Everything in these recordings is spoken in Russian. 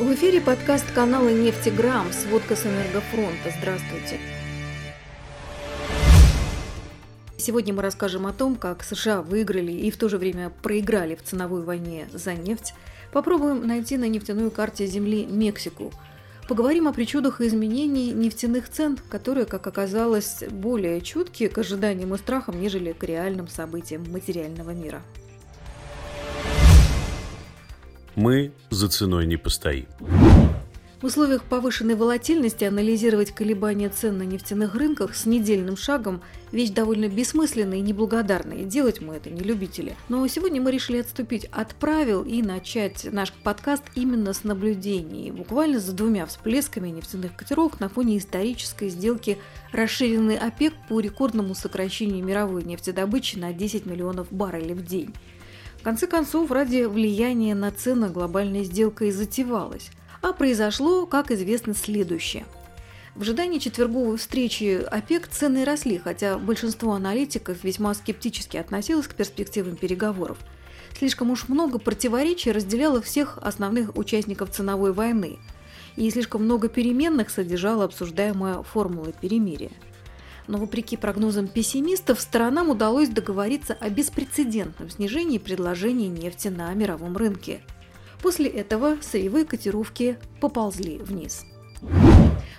В эфире подкаст канала «Нефтеграмм. Сводка с энергофронта». Здравствуйте. Сегодня мы расскажем о том, как США выиграли и в то же время проиграли в ценовой войне за нефть. Попробуем найти на нефтяной карте Земли Мексику. Поговорим о причудах и изменений нефтяных цен, которые, как оказалось, более чутки к ожиданиям и страхам, нежели к реальным событиям материального мира. Мы за ценой не постоим. В условиях повышенной волатильности анализировать колебания цен на нефтяных рынках с недельным шагом – вещь довольно бессмысленная и неблагодарная, делать мы это не любители. Но сегодня мы решили отступить от правил и начать наш подкаст именно с наблюдений, буквально за двумя всплесками нефтяных котировок на фоне исторической сделки расширенной ОПЕК по рекордному сокращению мировой нефтедобычи на 10 миллионов баррелей в день. В конце концов, ради влияния на цены глобальная сделка и затевалась. А произошло, как известно, следующее. В ожидании четверговой встречи ОПЕК цены росли, хотя большинство аналитиков весьма скептически относилось к перспективам переговоров. Слишком уж много противоречий разделяло всех основных участников ценовой войны, и слишком много переменных содержала обсуждаемая формула перемирия. Но вопреки прогнозам пессимистов, сторонам удалось договориться о беспрецедентном снижении предложений нефти на мировом рынке – После этого сырьевые котировки поползли вниз.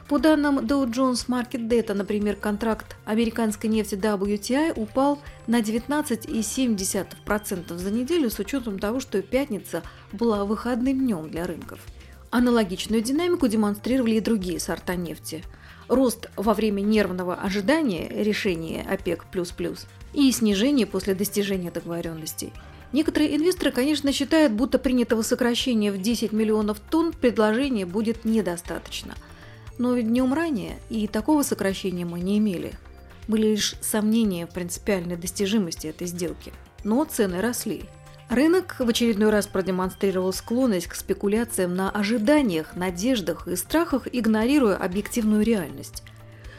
По данным Dow Jones Market Data, например, контракт американской нефти WTI упал на 19,7% за неделю с учетом того, что пятница была выходным днем для рынков. Аналогичную динамику демонстрировали и другие сорта нефти. Рост во время нервного ожидания решения ОПЕК++ и снижение после достижения договоренностей – Некоторые инвесторы, конечно, считают, будто принятого сокращения в 10 миллионов тонн предложения будет недостаточно. Но ведь днем ранее и такого сокращения мы не имели. Были лишь сомнения в принципиальной достижимости этой сделки. Но цены росли. Рынок в очередной раз продемонстрировал склонность к спекуляциям на ожиданиях, надеждах и страхах, игнорируя объективную реальность.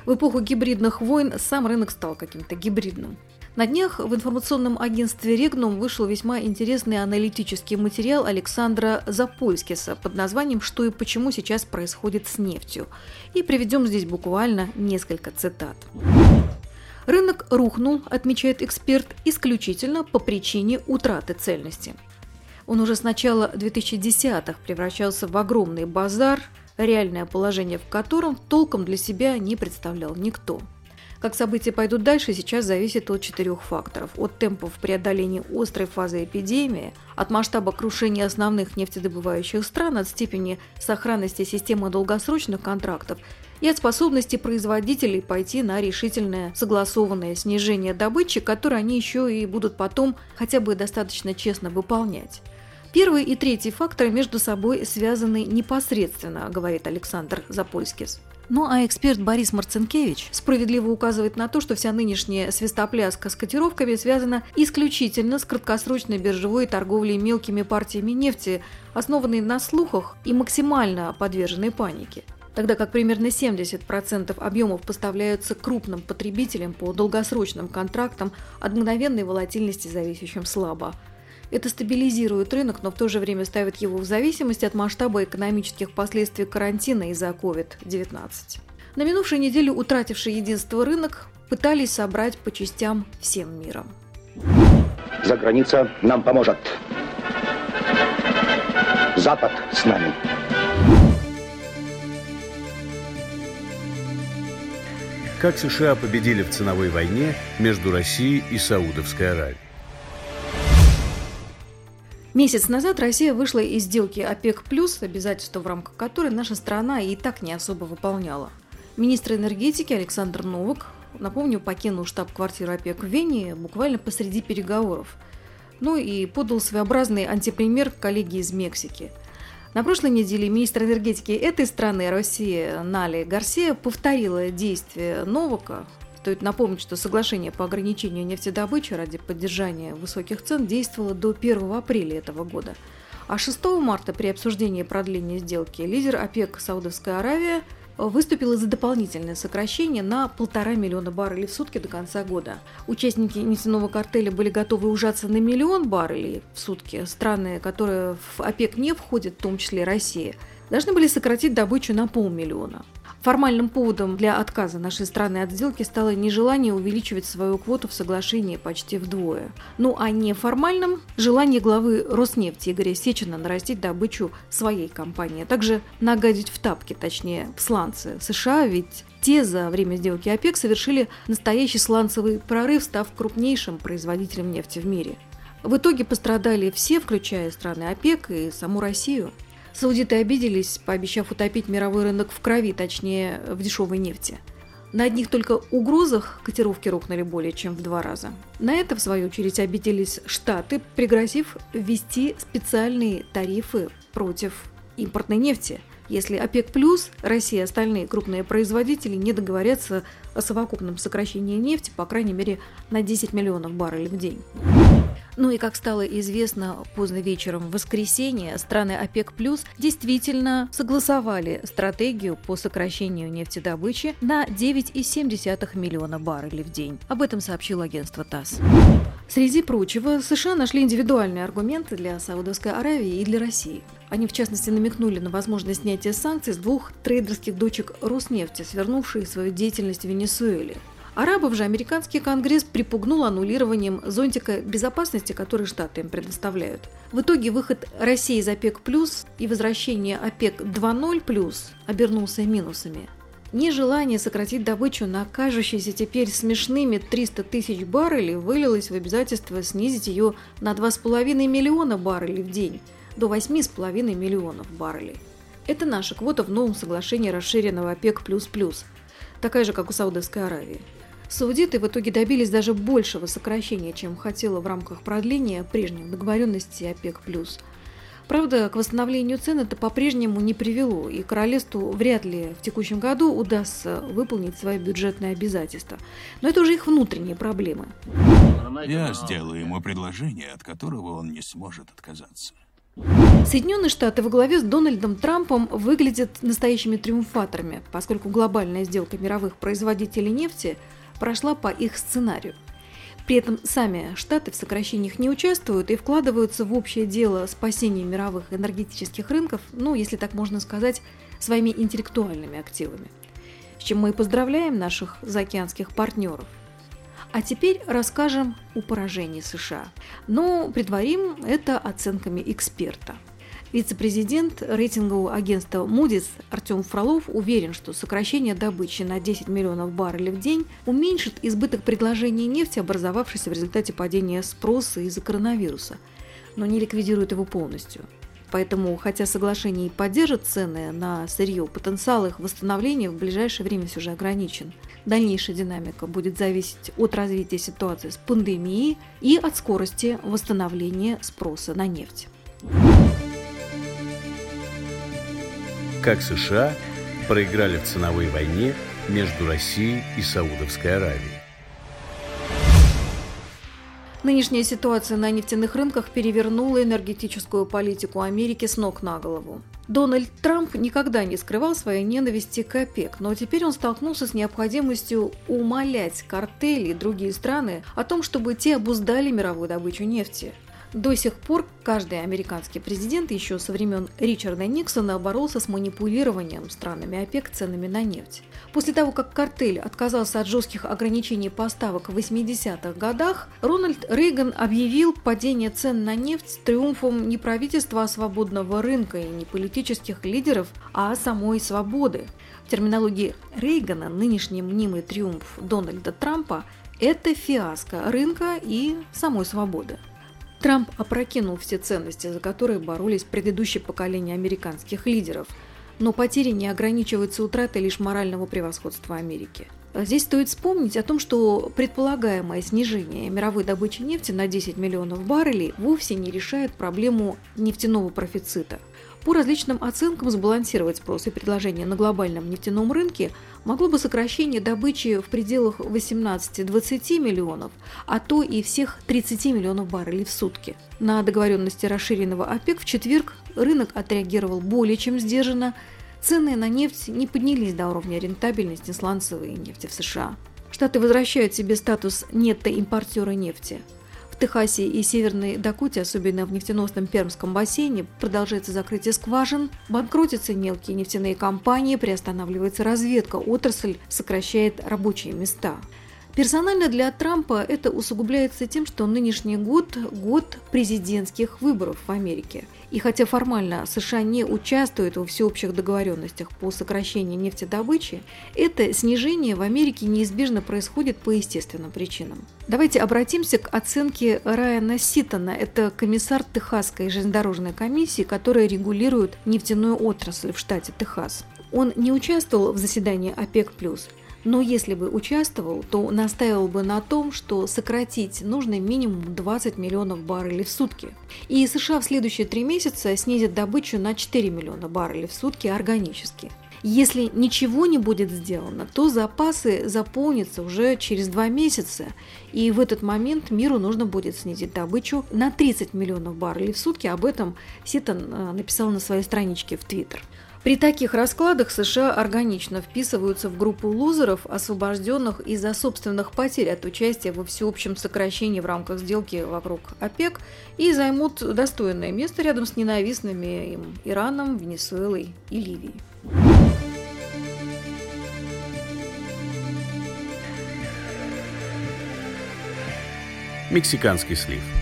В эпоху гибридных войн сам рынок стал каким-то гибридным. На днях в информационном агентстве «Регнум» вышел весьма интересный аналитический материал Александра Запольскиса под названием «Что и почему сейчас происходит с нефтью». И приведем здесь буквально несколько цитат. Рынок рухнул, отмечает эксперт, исключительно по причине утраты цельности. Он уже с начала 2010-х превращался в огромный базар, реальное положение в котором толком для себя не представлял никто – как события пойдут дальше, сейчас зависит от четырех факторов. От темпов преодоления острой фазы эпидемии, от масштаба крушения основных нефтедобывающих стран, от степени сохранности системы долгосрочных контрактов и от способности производителей пойти на решительное согласованное снижение добычи, которое они еще и будут потом хотя бы достаточно честно выполнять. Первый и третий факторы между собой связаны непосредственно, говорит Александр Запольскис. Ну а эксперт Борис Марцинкевич справедливо указывает на то, что вся нынешняя свистопляска с котировками связана исключительно с краткосрочной биржевой торговлей мелкими партиями нефти, основанной на слухах и максимально подверженной панике тогда как примерно 70% объемов поставляются крупным потребителям по долгосрочным контрактам, от мгновенной волатильности зависящим слабо. Это стабилизирует рынок, но в то же время ставит его в зависимость от масштаба экономических последствий карантина из-за COVID-19. На минувшей неделе утративший единство рынок пытались собрать по частям всем миром. За граница нам поможет. Запад с нами. Как США победили в ценовой войне между Россией и Саудовской Аравией. Месяц назад Россия вышла из сделки ОПЕК+, обязательства в рамках которой наша страна и так не особо выполняла. Министр энергетики Александр Новак, напомню, покинул штаб-квартиру ОПЕК в Вене буквально посреди переговоров. Ну и подал своеобразный антипример коллеги из Мексики. На прошлой неделе министр энергетики этой страны, России, Нали Гарсия, повторила действия Новака, Стоит напомнить, что соглашение по ограничению нефтедобычи ради поддержания высоких цен действовало до 1 апреля этого года. А 6 марта при обсуждении продления сделки лидер ОПЕК Саудовская Аравия выступила за дополнительное сокращение на полтора миллиона баррелей в сутки до конца года. Участники нефтяного картеля были готовы ужаться на миллион баррелей в сутки. Страны, которые в ОПЕК не входят, в том числе Россия, должны были сократить добычу на полмиллиона. Формальным поводом для отказа нашей страны от сделки стало нежелание увеличивать свою квоту в соглашении почти вдвое. Ну а неформальным – желание главы Роснефти Игоря Сечина нарастить добычу своей компании, а также нагадить в тапки, точнее в сланцы США, ведь те за время сделки ОПЕК совершили настоящий сланцевый прорыв, став крупнейшим производителем нефти в мире. В итоге пострадали все, включая страны ОПЕК и саму Россию. Саудиты обиделись, пообещав утопить мировой рынок в крови, точнее, в дешевой нефти. На одних только угрозах котировки рухнули более чем в два раза. На это, в свою очередь, обиделись Штаты, пригрозив ввести специальные тарифы против импортной нефти, если ОПЕК+, Россия и остальные крупные производители не договорятся о совокупном сокращении нефти, по крайней мере, на 10 миллионов баррелей в день. Ну и, как стало известно поздно вечером в воскресенье, страны ОПЕК+, действительно согласовали стратегию по сокращению нефтедобычи на 9,7 миллиона баррелей в день. Об этом сообщило агентство ТАСС. Среди прочего, США нашли индивидуальные аргументы для Саудовской Аравии и для России. Они, в частности, намекнули на возможность снятия санкций с двух трейдерских дочек Роснефти, свернувших свою деятельность в Венесуэле. Арабов же американский конгресс припугнул аннулированием зонтика безопасности, который Штаты им предоставляют. В итоге выход России из ОПЕК+, плюс и возвращение ОПЕК 2.0+, плюс обернулся минусами. Нежелание сократить добычу на кажущиеся теперь смешными 300 тысяч баррелей вылилось в обязательство снизить ее на 2,5 миллиона баррелей в день до 8,5 миллионов баррелей. Это наша квота в новом соглашении расширенного ОПЕК++, такая же, как у Саудовской Аравии. Саудиты в итоге добились даже большего сокращения, чем хотела в рамках продления прежних договоренностей ОПЕК+. Правда, к восстановлению цен это по-прежнему не привело, и королевству вряд ли в текущем году удастся выполнить свои бюджетные обязательства. Но это уже их внутренние проблемы. Я сделаю ему предложение, от которого он не сможет отказаться. Соединенные Штаты во главе с Дональдом Трампом выглядят настоящими триумфаторами, поскольку глобальная сделка мировых производителей нефти – прошла по их сценарию. При этом сами Штаты в сокращениях не участвуют и вкладываются в общее дело спасения мировых энергетических рынков, ну, если так можно сказать, своими интеллектуальными активами. С чем мы и поздравляем наших заокеанских партнеров. А теперь расскажем о поражении США. Но предварим это оценками эксперта – Вице-президент рейтингового агентства Moody's Артем Фролов уверен, что сокращение добычи на 10 миллионов баррелей в день уменьшит избыток предложения нефти, образовавшийся в результате падения спроса из-за коронавируса, но не ликвидирует его полностью. Поэтому, хотя соглашение и поддержит цены на сырье, потенциал их восстановления в ближайшее время все же ограничен. Дальнейшая динамика будет зависеть от развития ситуации с пандемией и от скорости восстановления спроса на нефть. Как США проиграли в ценовой войне между Россией и Саудовской Аравией. Нынешняя ситуация на нефтяных рынках перевернула энергетическую политику Америки с ног на голову. Дональд Трамп никогда не скрывал своей ненависти к ОПЕК, но теперь он столкнулся с необходимостью умолять картели и другие страны о том, чтобы те обуздали мировую добычу нефти. До сих пор каждый американский президент еще со времен Ричарда Никсона боролся с манипулированием странами ОПЕК ценами на нефть. После того, как картель отказался от жестких ограничений поставок в 80-х годах, Рональд Рейган объявил падение цен на нефть с триумфом не правительства, а свободного рынка и не политических лидеров, а самой свободы. В терминологии Рейгана нынешний мнимый триумф Дональда Трампа – это фиаско рынка и самой свободы. Трамп опрокинул все ценности, за которые боролись предыдущие поколения американских лидеров, но потери не ограничиваются утратой лишь морального превосходства Америки. Здесь стоит вспомнить о том, что предполагаемое снижение мировой добычи нефти на 10 миллионов баррелей вовсе не решает проблему нефтяного профицита – по различным оценкам сбалансировать спрос и предложение на глобальном нефтяном рынке могло бы сокращение добычи в пределах 18-20 миллионов, а то и всех 30 миллионов баррелей в сутки. На договоренности расширенного ОПЕК в четверг рынок отреагировал более чем сдержанно. цены на нефть не поднялись до уровня рентабельности сланцевой нефти в США. Штаты возвращают себе статус нетто-импортера нефти – Техасе и Северной Дакоте, особенно в нефтеносном Пермском бассейне, продолжается закрытие скважин, банкротятся мелкие нефтяные компании, приостанавливается разведка, отрасль сокращает рабочие места. Персонально для Трампа это усугубляется тем, что нынешний год – год президентских выборов в Америке. И хотя формально США не участвуют во всеобщих договоренностях по сокращению нефтедобычи, это снижение в Америке неизбежно происходит по естественным причинам. Давайте обратимся к оценке Райана Ситона. Это комиссар Техасской железнодорожной комиссии, которая регулирует нефтяную отрасль в штате Техас. Он не участвовал в заседании ОПЕК+, но если бы участвовал, то настаивал бы на том, что сократить нужно минимум 20 миллионов баррелей в сутки. И США в следующие три месяца снизит добычу на 4 миллиона баррелей в сутки органически. Если ничего не будет сделано, то запасы заполнятся уже через два месяца, и в этот момент миру нужно будет снизить добычу на 30 миллионов баррелей в сутки. Об этом Ситон э, написал на своей страничке в Твиттер. При таких раскладах США органично вписываются в группу лузеров, освобожденных из-за собственных потерь от участия во всеобщем сокращении в рамках сделки вокруг ОПЕК и займут достойное место рядом с ненавистными им Ираном, Венесуэлой и Ливией. Мексиканский слив –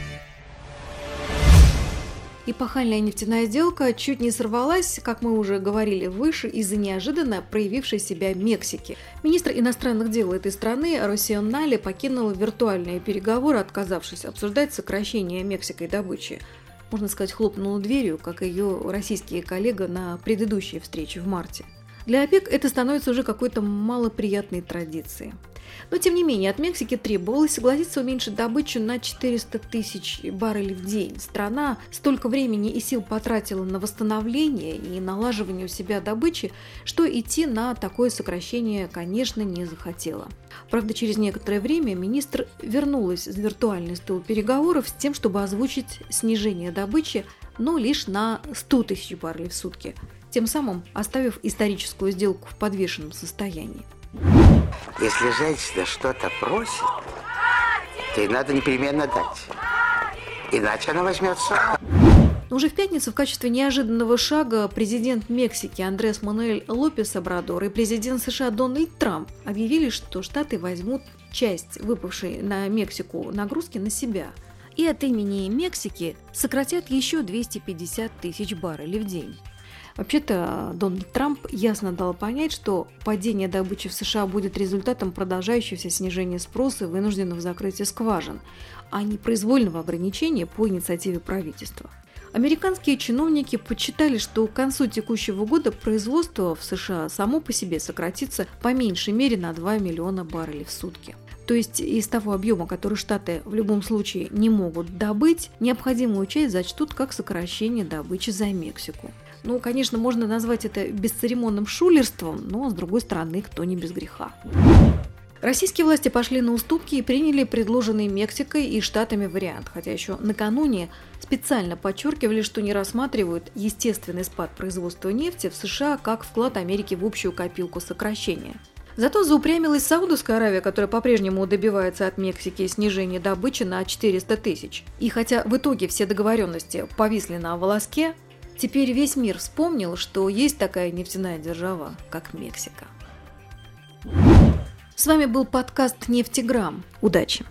Эпохальная нефтяная сделка чуть не сорвалась, как мы уже говорили выше, из-за неожиданно проявившей себя Мексики. Министр иностранных дел этой страны Росион Нали покинул виртуальные переговоры, отказавшись обсуждать сокращение Мексикой добычи. Можно сказать, хлопнула дверью, как ее российские коллега на предыдущей встрече в марте. Для ОПЕК это становится уже какой-то малоприятной традицией. Но, тем не менее, от Мексики требовалось согласиться уменьшить добычу на 400 тысяч баррелей в день. Страна столько времени и сил потратила на восстановление и налаживание у себя добычи, что идти на такое сокращение, конечно, не захотела. Правда, через некоторое время министр вернулась в виртуальный стол переговоров с тем, чтобы озвучить снижение добычи, но лишь на 100 тысяч баррелей в сутки, тем самым оставив историческую сделку в подвешенном состоянии. Если женщина что-то просит, то ей надо непременно дать. Иначе она возьмется. Уже в пятницу в качестве неожиданного шага президент Мексики Андрес Мануэль Лопес Обрадор и президент США Дональд Трамп объявили, что Штаты возьмут часть выпавшей на Мексику нагрузки на себя. И от имени Мексики сократят еще 250 тысяч баррелей в день. Вообще-то Дональд Трамп ясно дал понять, что падение добычи в США будет результатом продолжающегося снижения спроса и вынужденного закрытия скважин, а не произвольного ограничения по инициативе правительства. Американские чиновники подсчитали, что к концу текущего года производство в США само по себе сократится по меньшей мере на 2 миллиона баррелей в сутки. То есть из того объема, который Штаты в любом случае не могут добыть, необходимую часть зачтут как сокращение добычи за Мексику. Ну, конечно, можно назвать это бесцеремонным шулерством, но, с другой стороны, кто не без греха. Российские власти пошли на уступки и приняли предложенный Мексикой и Штатами вариант, хотя еще накануне специально подчеркивали, что не рассматривают естественный спад производства нефти в США как вклад Америки в общую копилку сокращения. Зато заупрямилась Саудовская Аравия, которая по-прежнему добивается от Мексики снижения добычи на 400 тысяч. И хотя в итоге все договоренности повисли на волоске, Теперь весь мир вспомнил, что есть такая нефтяная держава, как Мексика. С вами был подкаст «Нефтеграмм». Удачи!